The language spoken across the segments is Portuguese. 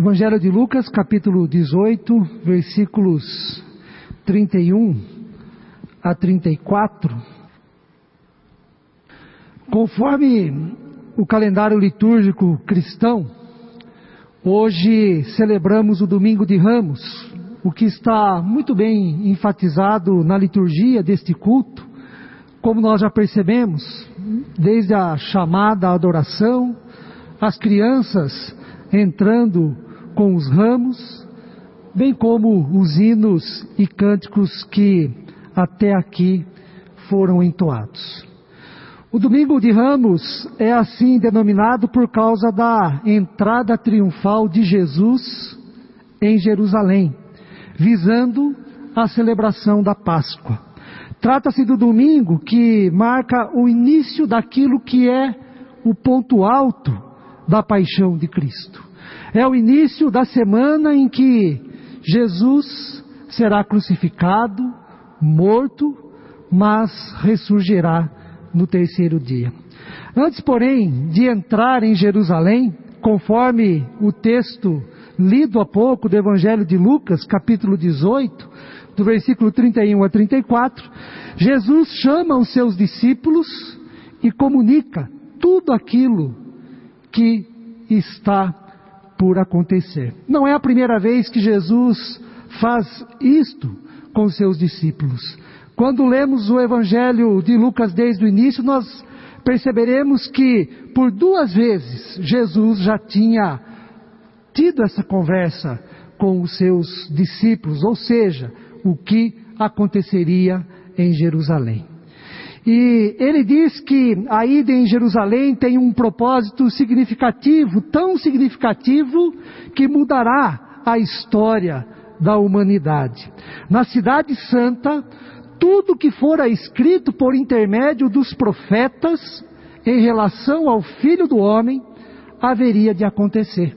Evangelho de Lucas, capítulo 18, versículos 31 a 34. Conforme o calendário litúrgico cristão, hoje celebramos o Domingo de Ramos, o que está muito bem enfatizado na liturgia deste culto, como nós já percebemos, desde a chamada à adoração, as crianças entrando com os ramos, bem como os hinos e cânticos que até aqui foram entoados. O domingo de Ramos é assim denominado por causa da entrada triunfal de Jesus em Jerusalém, visando a celebração da Páscoa. Trata-se do domingo que marca o início daquilo que é o ponto alto da paixão de Cristo. É o início da semana em que Jesus será crucificado, morto, mas ressurgirá no terceiro dia. Antes, porém, de entrar em Jerusalém, conforme o texto lido há pouco do Evangelho de Lucas, capítulo 18, do versículo 31 a 34, Jesus chama os seus discípulos e comunica tudo aquilo que está por acontecer. Não é a primeira vez que Jesus faz isto com seus discípulos. Quando lemos o Evangelho de Lucas desde o início, nós perceberemos que por duas vezes Jesus já tinha tido essa conversa com os seus discípulos, ou seja, o que aconteceria em Jerusalém. E ele diz que a ida em Jerusalém tem um propósito significativo, tão significativo que mudará a história da humanidade. Na Cidade Santa, tudo que fora escrito por intermédio dos profetas em relação ao Filho do Homem haveria de acontecer.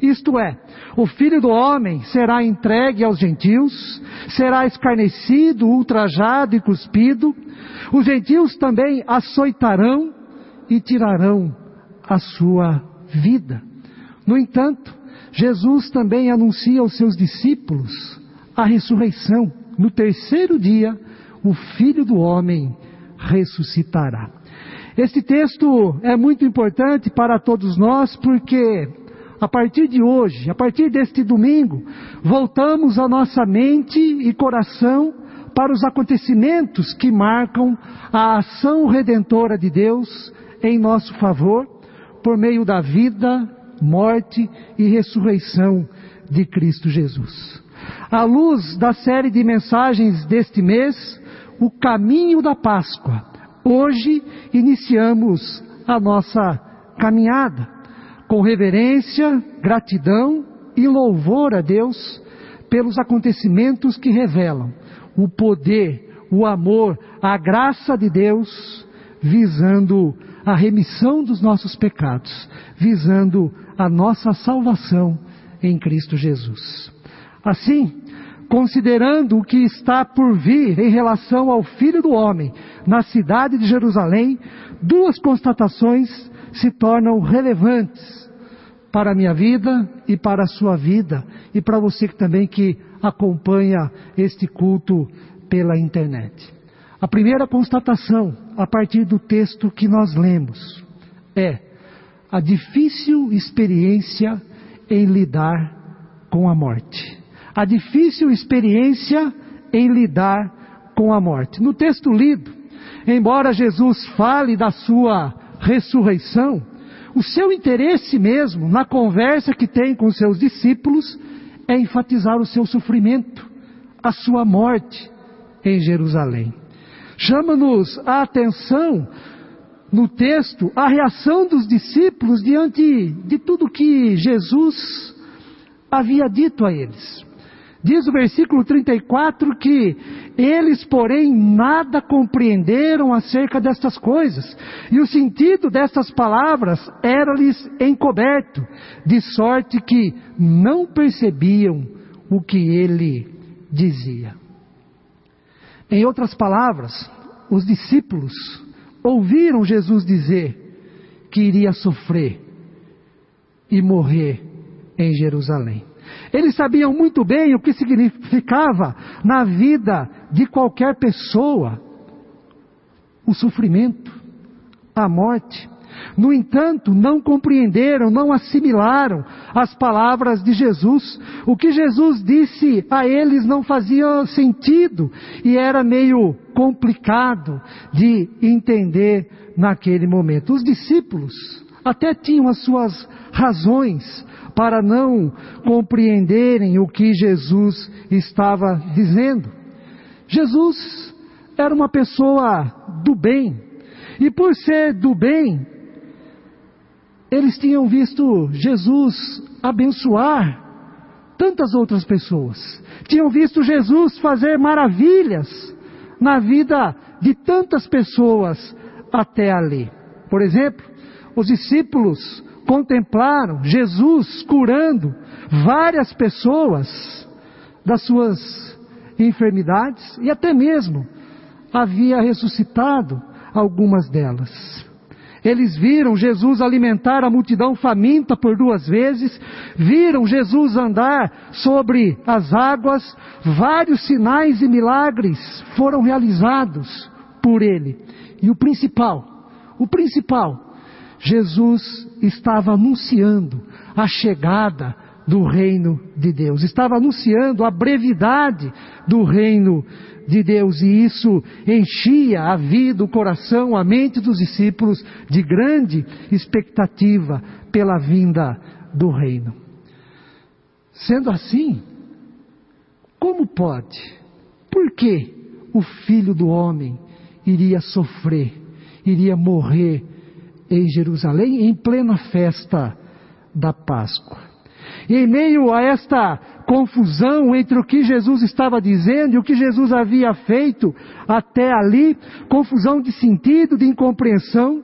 Isto é, o filho do homem será entregue aos gentios, será escarnecido, ultrajado e cuspido. Os gentios também açoitarão e tirarão a sua vida. No entanto, Jesus também anuncia aos seus discípulos a ressurreição. No terceiro dia, o filho do homem ressuscitará. Este texto é muito importante para todos nós porque a partir de hoje, a partir deste domingo, voltamos a nossa mente e coração para os acontecimentos que marcam a ação redentora de Deus em nosso favor, por meio da vida, morte e ressurreição de Cristo Jesus. À luz da série de mensagens deste mês, o caminho da Páscoa, hoje iniciamos a nossa caminhada com reverência, gratidão e louvor a Deus pelos acontecimentos que revelam o poder, o amor, a graça de Deus, visando a remissão dos nossos pecados, visando a nossa salvação em Cristo Jesus. Assim, considerando o que está por vir em relação ao Filho do Homem na cidade de Jerusalém, duas constatações se tornam relevantes para a minha vida e para a sua vida e para você também que acompanha este culto pela internet. A primeira constatação, a partir do texto que nós lemos, é a difícil experiência em lidar com a morte. A difícil experiência em lidar com a morte. No texto lido, embora Jesus fale da sua ressurreição, o seu interesse mesmo na conversa que tem com seus discípulos é enfatizar o seu sofrimento, a sua morte em Jerusalém. Chama-nos a atenção no texto a reação dos discípulos diante de tudo que Jesus havia dito a eles. Diz o versículo 34 que eles, porém, nada compreenderam acerca destas coisas, e o sentido destas palavras era-lhes encoberto, de sorte que não percebiam o que ele dizia. Em outras palavras, os discípulos ouviram Jesus dizer que iria sofrer e morrer em Jerusalém. Eles sabiam muito bem o que significava na vida de qualquer pessoa o sofrimento, a morte. No entanto, não compreenderam, não assimilaram as palavras de Jesus. O que Jesus disse a eles não fazia sentido e era meio complicado de entender naquele momento. Os discípulos até tinham as suas razões para não compreenderem o que Jesus estava dizendo. Jesus era uma pessoa do bem, e por ser do bem, eles tinham visto Jesus abençoar tantas outras pessoas, tinham visto Jesus fazer maravilhas na vida de tantas pessoas até ali. Por exemplo, os discípulos contemplaram Jesus curando várias pessoas das suas enfermidades e até mesmo havia ressuscitado algumas delas. Eles viram Jesus alimentar a multidão faminta por duas vezes, viram Jesus andar sobre as águas, vários sinais e milagres foram realizados por ele. E o principal, o principal, Jesus estava anunciando a chegada do reino de Deus, estava anunciando a brevidade do reino de Deus, e isso enchia a vida, o coração, a mente dos discípulos de grande expectativa pela vinda do reino. Sendo assim, como pode? Por que o filho do homem iria sofrer, iria morrer em Jerusalém em plena festa da Páscoa. E em meio a esta confusão entre o que Jesus estava dizendo e o que Jesus havia feito até ali, confusão de sentido, de incompreensão,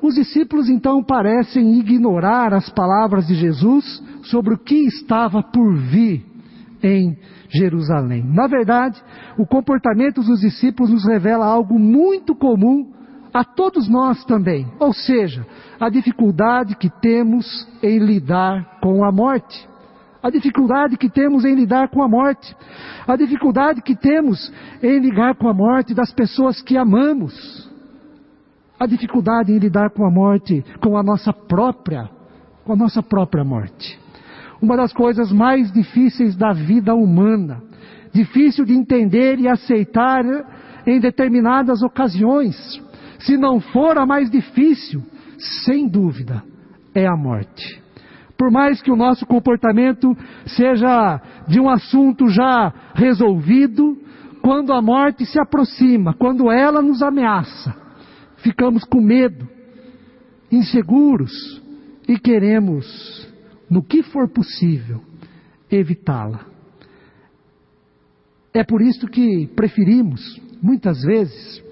os discípulos então parecem ignorar as palavras de Jesus sobre o que estava por vir em Jerusalém. Na verdade, o comportamento dos discípulos nos revela algo muito comum a todos nós também. Ou seja, a dificuldade que temos em lidar com a morte. A dificuldade que temos em lidar com a morte. A dificuldade que temos em lidar com a morte das pessoas que amamos. A dificuldade em lidar com a morte, com a nossa própria, com a nossa própria morte. Uma das coisas mais difíceis da vida humana, difícil de entender e aceitar em determinadas ocasiões, se não for a mais difícil, sem dúvida, é a morte. Por mais que o nosso comportamento seja de um assunto já resolvido, quando a morte se aproxima, quando ela nos ameaça, ficamos com medo, inseguros e queremos, no que for possível, evitá-la. É por isso que preferimos, muitas vezes,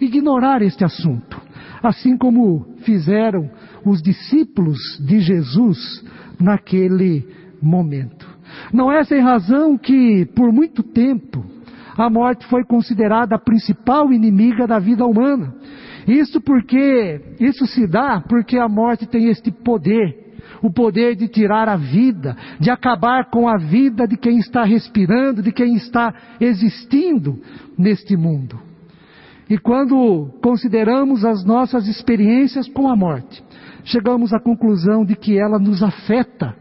ignorar este assunto, assim como fizeram os discípulos de Jesus naquele momento. Não é sem razão que, por muito tempo, a morte foi considerada a principal inimiga da vida humana. Isso porque, isso se dá porque a morte tem este poder, o poder de tirar a vida, de acabar com a vida de quem está respirando, de quem está existindo neste mundo. E quando consideramos as nossas experiências com a morte, chegamos à conclusão de que ela nos afeta.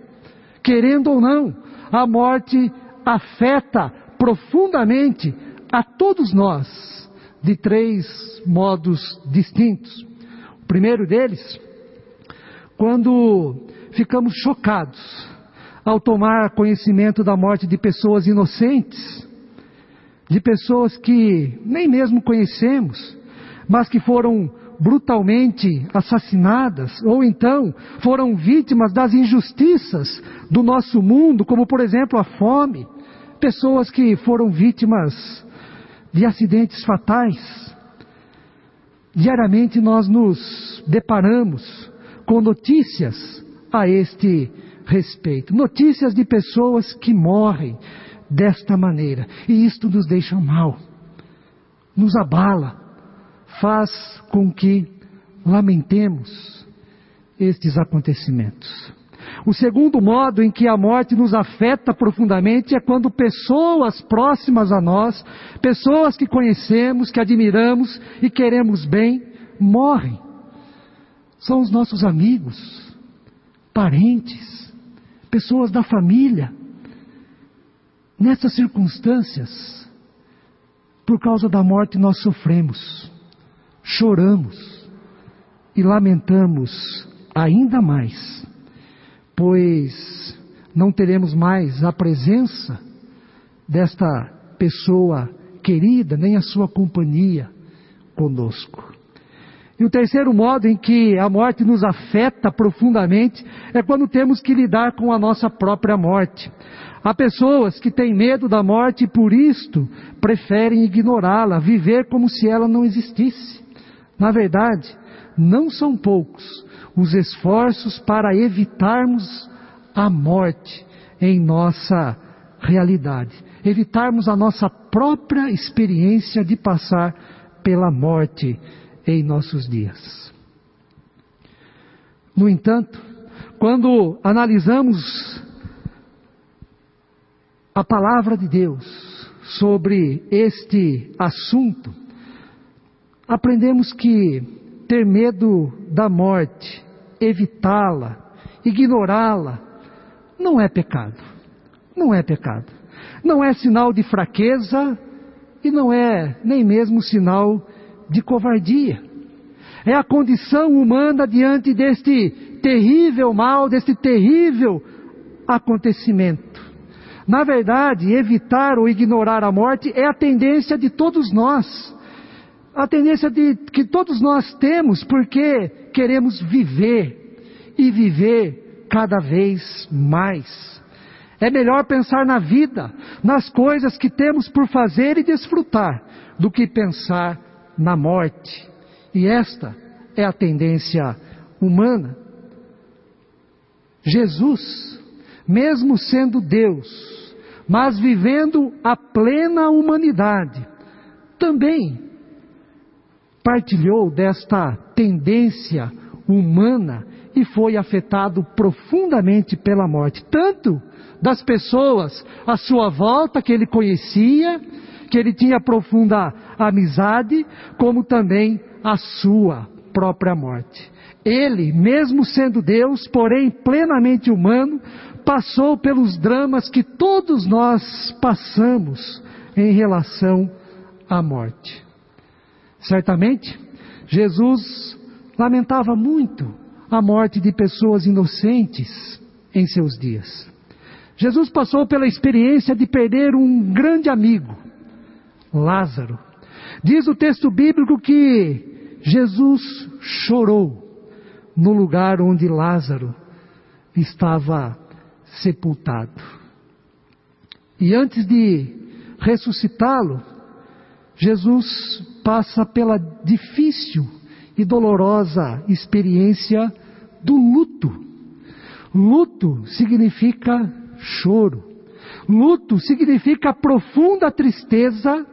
Querendo ou não, a morte afeta profundamente a todos nós, de três modos distintos. O primeiro deles, quando ficamos chocados ao tomar conhecimento da morte de pessoas inocentes, de pessoas que nem mesmo conhecemos, mas que foram brutalmente assassinadas, ou então foram vítimas das injustiças do nosso mundo, como por exemplo a fome, pessoas que foram vítimas de acidentes fatais. Diariamente nós nos deparamos com notícias a este respeito, notícias de pessoas que morrem, desta maneira. E isto nos deixa mal, nos abala, faz com que lamentemos estes acontecimentos. O segundo modo em que a morte nos afeta profundamente é quando pessoas próximas a nós, pessoas que conhecemos, que admiramos e queremos bem, morrem. São os nossos amigos, parentes, pessoas da família. Nessas circunstâncias, por causa da morte, nós sofremos, choramos e lamentamos ainda mais pois não teremos mais a presença desta pessoa querida, nem a sua companhia conosco. E o terceiro modo em que a morte nos afeta profundamente é quando temos que lidar com a nossa própria morte. Há pessoas que têm medo da morte e por isto preferem ignorá-la, viver como se ela não existisse. Na verdade, não são poucos os esforços para evitarmos a morte em nossa realidade, evitarmos a nossa própria experiência de passar pela morte em nossos dias. No entanto, quando analisamos a palavra de Deus sobre este assunto, aprendemos que ter medo da morte evitá-la, ignorá-la, não é pecado. Não é pecado. Não é sinal de fraqueza e não é nem mesmo sinal de covardia. É a condição humana diante deste terrível mal, deste terrível acontecimento. Na verdade, evitar ou ignorar a morte é a tendência de todos nós. A tendência de, que todos nós temos, porque queremos viver e viver cada vez mais. É melhor pensar na vida, nas coisas que temos por fazer e desfrutar, do que pensar na morte. E esta é a tendência humana. Jesus, mesmo sendo Deus, mas vivendo a plena humanidade, também partilhou desta tendência humana e foi afetado profundamente pela morte, tanto das pessoas à sua volta que ele conhecia, que ele tinha profunda amizade, como também a sua própria morte. Ele, mesmo sendo Deus, porém plenamente humano, passou pelos dramas que todos nós passamos em relação à morte. Certamente, Jesus lamentava muito a morte de pessoas inocentes em seus dias. Jesus passou pela experiência de perder um grande amigo, Lázaro. Diz o texto bíblico que Jesus chorou no lugar onde Lázaro estava sepultado. E antes de ressuscitá-lo, Jesus passa pela difícil e dolorosa experiência do luto. Luto significa choro. Luto significa profunda tristeza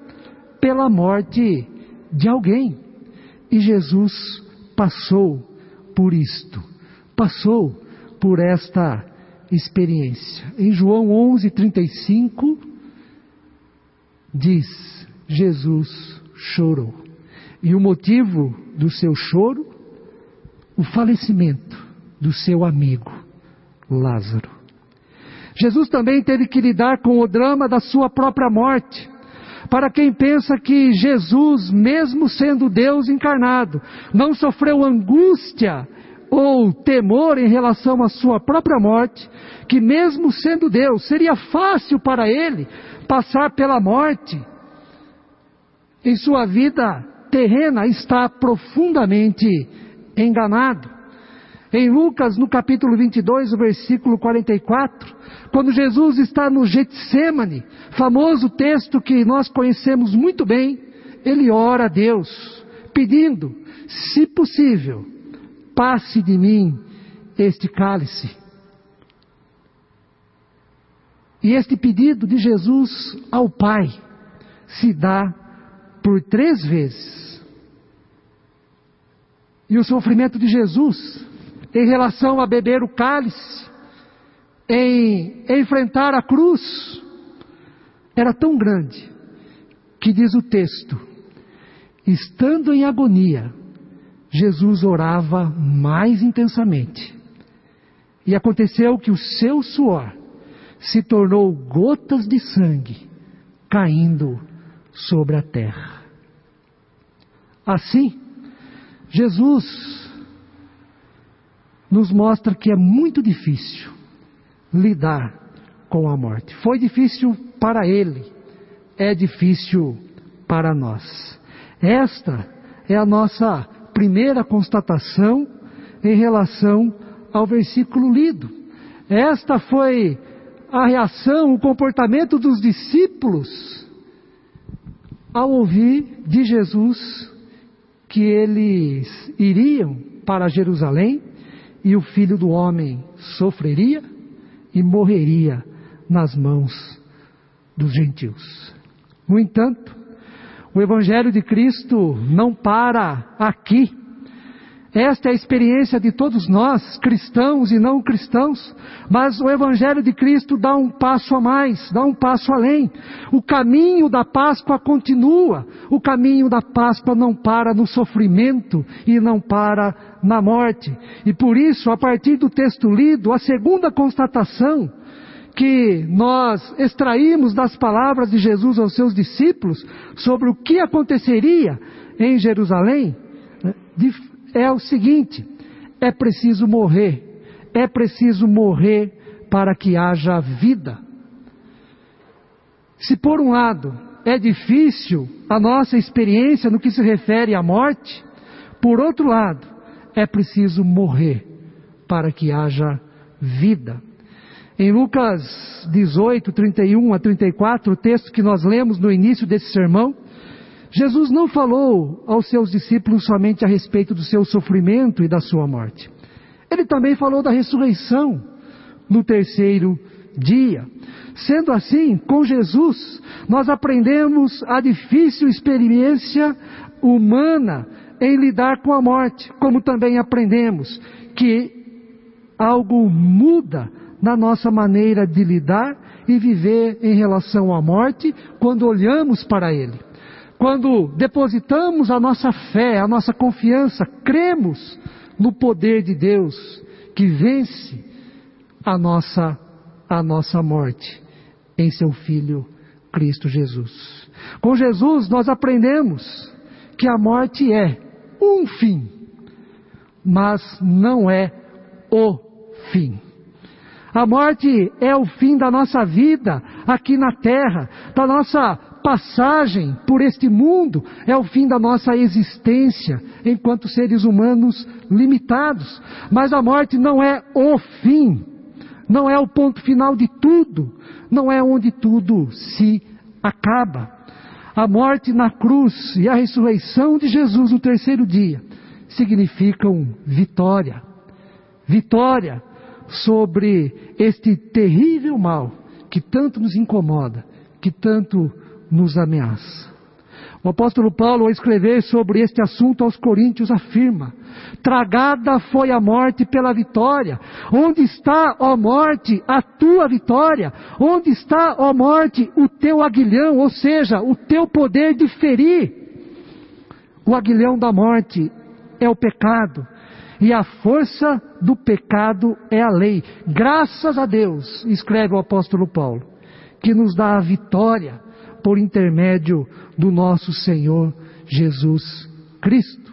pela morte de alguém. E Jesus passou por isto, passou por esta experiência. Em João 11:35 diz: Jesus chorou. E o motivo do seu choro? O falecimento do seu amigo Lázaro. Jesus também teve que lidar com o drama da sua própria morte. Para quem pensa que Jesus, mesmo sendo Deus encarnado, não sofreu angústia ou temor em relação à sua própria morte, que mesmo sendo Deus, seria fácil para ele passar pela morte, em sua vida terrena está profundamente enganado. Em Lucas, no capítulo 22, o versículo 44, quando Jesus está no Getsemane, famoso texto que nós conhecemos muito bem, ele ora a Deus, pedindo, se possível, passe de mim este cálice. E este pedido de Jesus ao Pai se dá por três vezes. E o sofrimento de Jesus em relação a beber o cálice em enfrentar a cruz era tão grande que diz o texto, estando em agonia, Jesus orava mais intensamente. E aconteceu que o seu suor se tornou gotas de sangue caindo sobre a terra. Assim, Jesus nos mostra que é muito difícil lidar com a morte. Foi difícil para ele, é difícil para nós. Esta é a nossa primeira constatação em relação ao versículo lido. Esta foi a reação, o comportamento dos discípulos ao ouvir de Jesus que eles iriam para Jerusalém e o filho do homem sofreria e morreria nas mãos dos gentios. No entanto, o Evangelho de Cristo não para aqui. Esta é a experiência de todos nós, cristãos e não cristãos, mas o Evangelho de Cristo dá um passo a mais, dá um passo além. O caminho da Páscoa continua, o caminho da Páscoa não para no sofrimento e não para na morte. E por isso, a partir do texto lido, a segunda constatação que nós extraímos das palavras de Jesus aos seus discípulos sobre o que aconteceria em Jerusalém, né, é o seguinte: é preciso morrer, é preciso morrer para que haja vida. Se por um lado é difícil a nossa experiência no que se refere à morte, por outro lado, é preciso morrer para que haja vida. Em Lucas 18, 31 a 34, o texto que nós lemos no início desse sermão, Jesus não falou aos seus discípulos somente a respeito do seu sofrimento e da sua morte. Ele também falou da ressurreição no terceiro dia. Sendo assim, com Jesus, nós aprendemos a difícil experiência humana em lidar com a morte, como também aprendemos que algo muda na nossa maneira de lidar e viver em relação à morte quando olhamos para Ele. Quando depositamos a nossa fé, a nossa confiança, cremos no poder de Deus que vence a nossa, a nossa morte em seu Filho Cristo Jesus. Com Jesus nós aprendemos que a morte é um fim, mas não é o fim. A morte é o fim da nossa vida aqui na terra, da nossa passagem por este mundo, é o fim da nossa existência enquanto seres humanos limitados. Mas a morte não é o fim, não é o ponto final de tudo, não é onde tudo se acaba. A morte na cruz e a ressurreição de Jesus no terceiro dia significam vitória. Vitória sobre este terrível mal que tanto nos incomoda, que tanto nos ameaça. O apóstolo Paulo, ao escrever sobre este assunto aos Coríntios, afirma: Tragada foi a morte pela vitória. Onde está, ó morte, a tua vitória? Onde está, ó morte, o teu aguilhão, ou seja, o teu poder de ferir? O aguilhão da morte é o pecado, e a força do pecado é a lei. Graças a Deus, escreve o apóstolo Paulo, que nos dá a vitória por intermédio do nosso Senhor Jesus Cristo.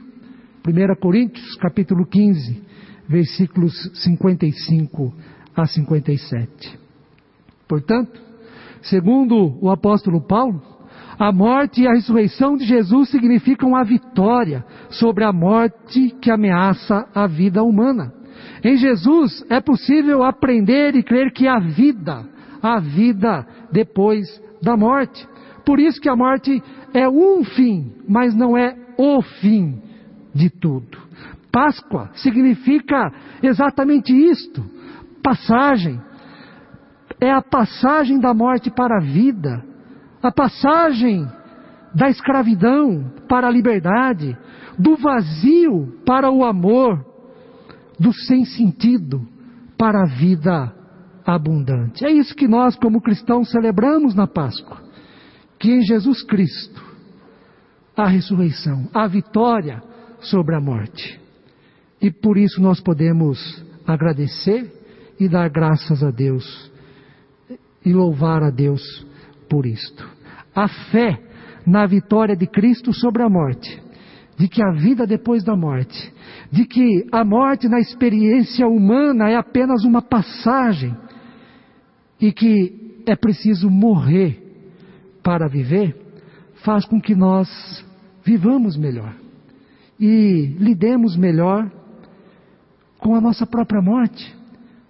1 Coríntios, capítulo 15, versículos 55 a 57. Portanto, segundo o apóstolo Paulo, a morte e a ressurreição de Jesus significam a vitória sobre a morte que ameaça a vida humana. Em Jesus é possível aprender e crer que há vida, há vida depois da morte. Por isso que a morte é um fim, mas não é o fim de tudo. Páscoa significa exatamente isto: passagem. É a passagem da morte para a vida a passagem da escravidão para a liberdade, do vazio para o amor, do sem sentido para a vida abundante. É isso que nós, como cristãos, celebramos na Páscoa. Que em Jesus Cristo, a ressurreição, a vitória sobre a morte. E por isso nós podemos agradecer e dar graças a Deus e louvar a Deus por isto. A fé na vitória de Cristo sobre a morte, de que a vida depois da morte, de que a morte na experiência humana é apenas uma passagem e que é preciso morrer para viver, faz com que nós vivamos melhor e lidemos melhor com a nossa própria morte,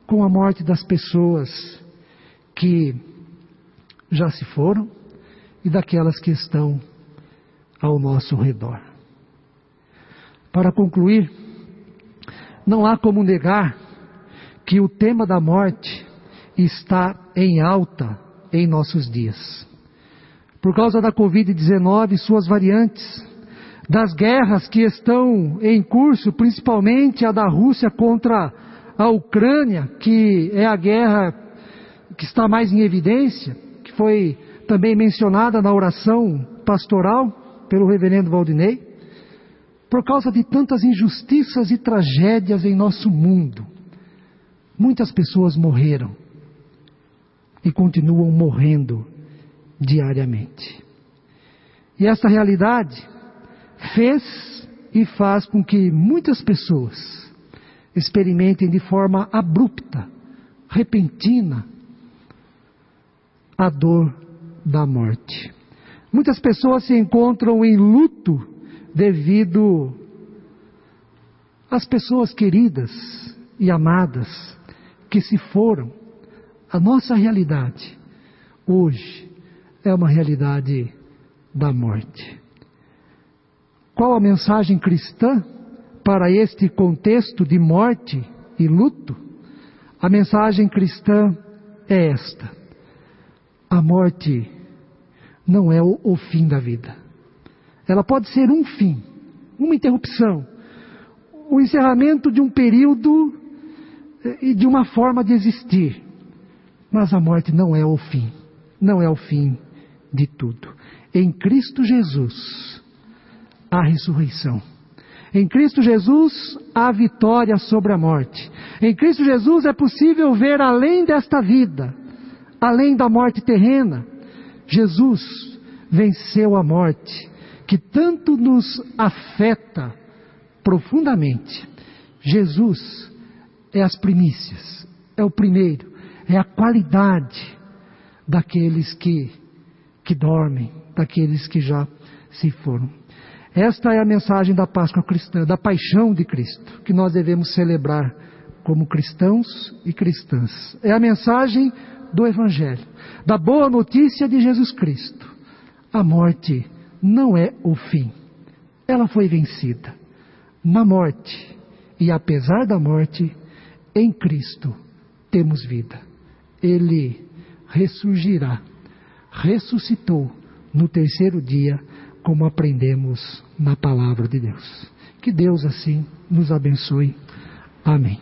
com a morte das pessoas que já se foram e daquelas que estão ao nosso redor. Para concluir, não há como negar que o tema da morte está em alta em nossos dias. Por causa da Covid-19 e suas variantes, das guerras que estão em curso, principalmente a da Rússia contra a Ucrânia, que é a guerra que está mais em evidência, que foi também mencionada na oração pastoral pelo reverendo Valdinei, por causa de tantas injustiças e tragédias em nosso mundo. Muitas pessoas morreram e continuam morrendo diariamente. E essa realidade fez e faz com que muitas pessoas experimentem de forma abrupta, repentina, a dor da morte. Muitas pessoas se encontram em luto devido às pessoas queridas e amadas que se foram. A nossa realidade hoje é uma realidade da morte. Qual a mensagem cristã para este contexto de morte e luto? A mensagem cristã é esta: a morte não é o, o fim da vida. Ela pode ser um fim, uma interrupção, o encerramento de um período eh, e de uma forma de existir. Mas a morte não é o fim, não é o fim de tudo. Em Cristo Jesus, a ressurreição. Em Cristo Jesus, a vitória sobre a morte. Em Cristo Jesus é possível ver além desta vida, além da morte terrena. Jesus venceu a morte, que tanto nos afeta profundamente. Jesus é as primícias, é o primeiro, é a qualidade daqueles que, que dormem, daqueles que já se foram. Esta é a mensagem da Páscoa cristã, da paixão de Cristo, que nós devemos celebrar como cristãos e cristãs. É a mensagem do Evangelho, da boa notícia de Jesus Cristo. A morte não é o fim, ela foi vencida. Na morte, e apesar da morte, em Cristo temos vida. Ele ressurgirá, ressuscitou no terceiro dia, como aprendemos na palavra de Deus. Que Deus assim nos abençoe. Amém.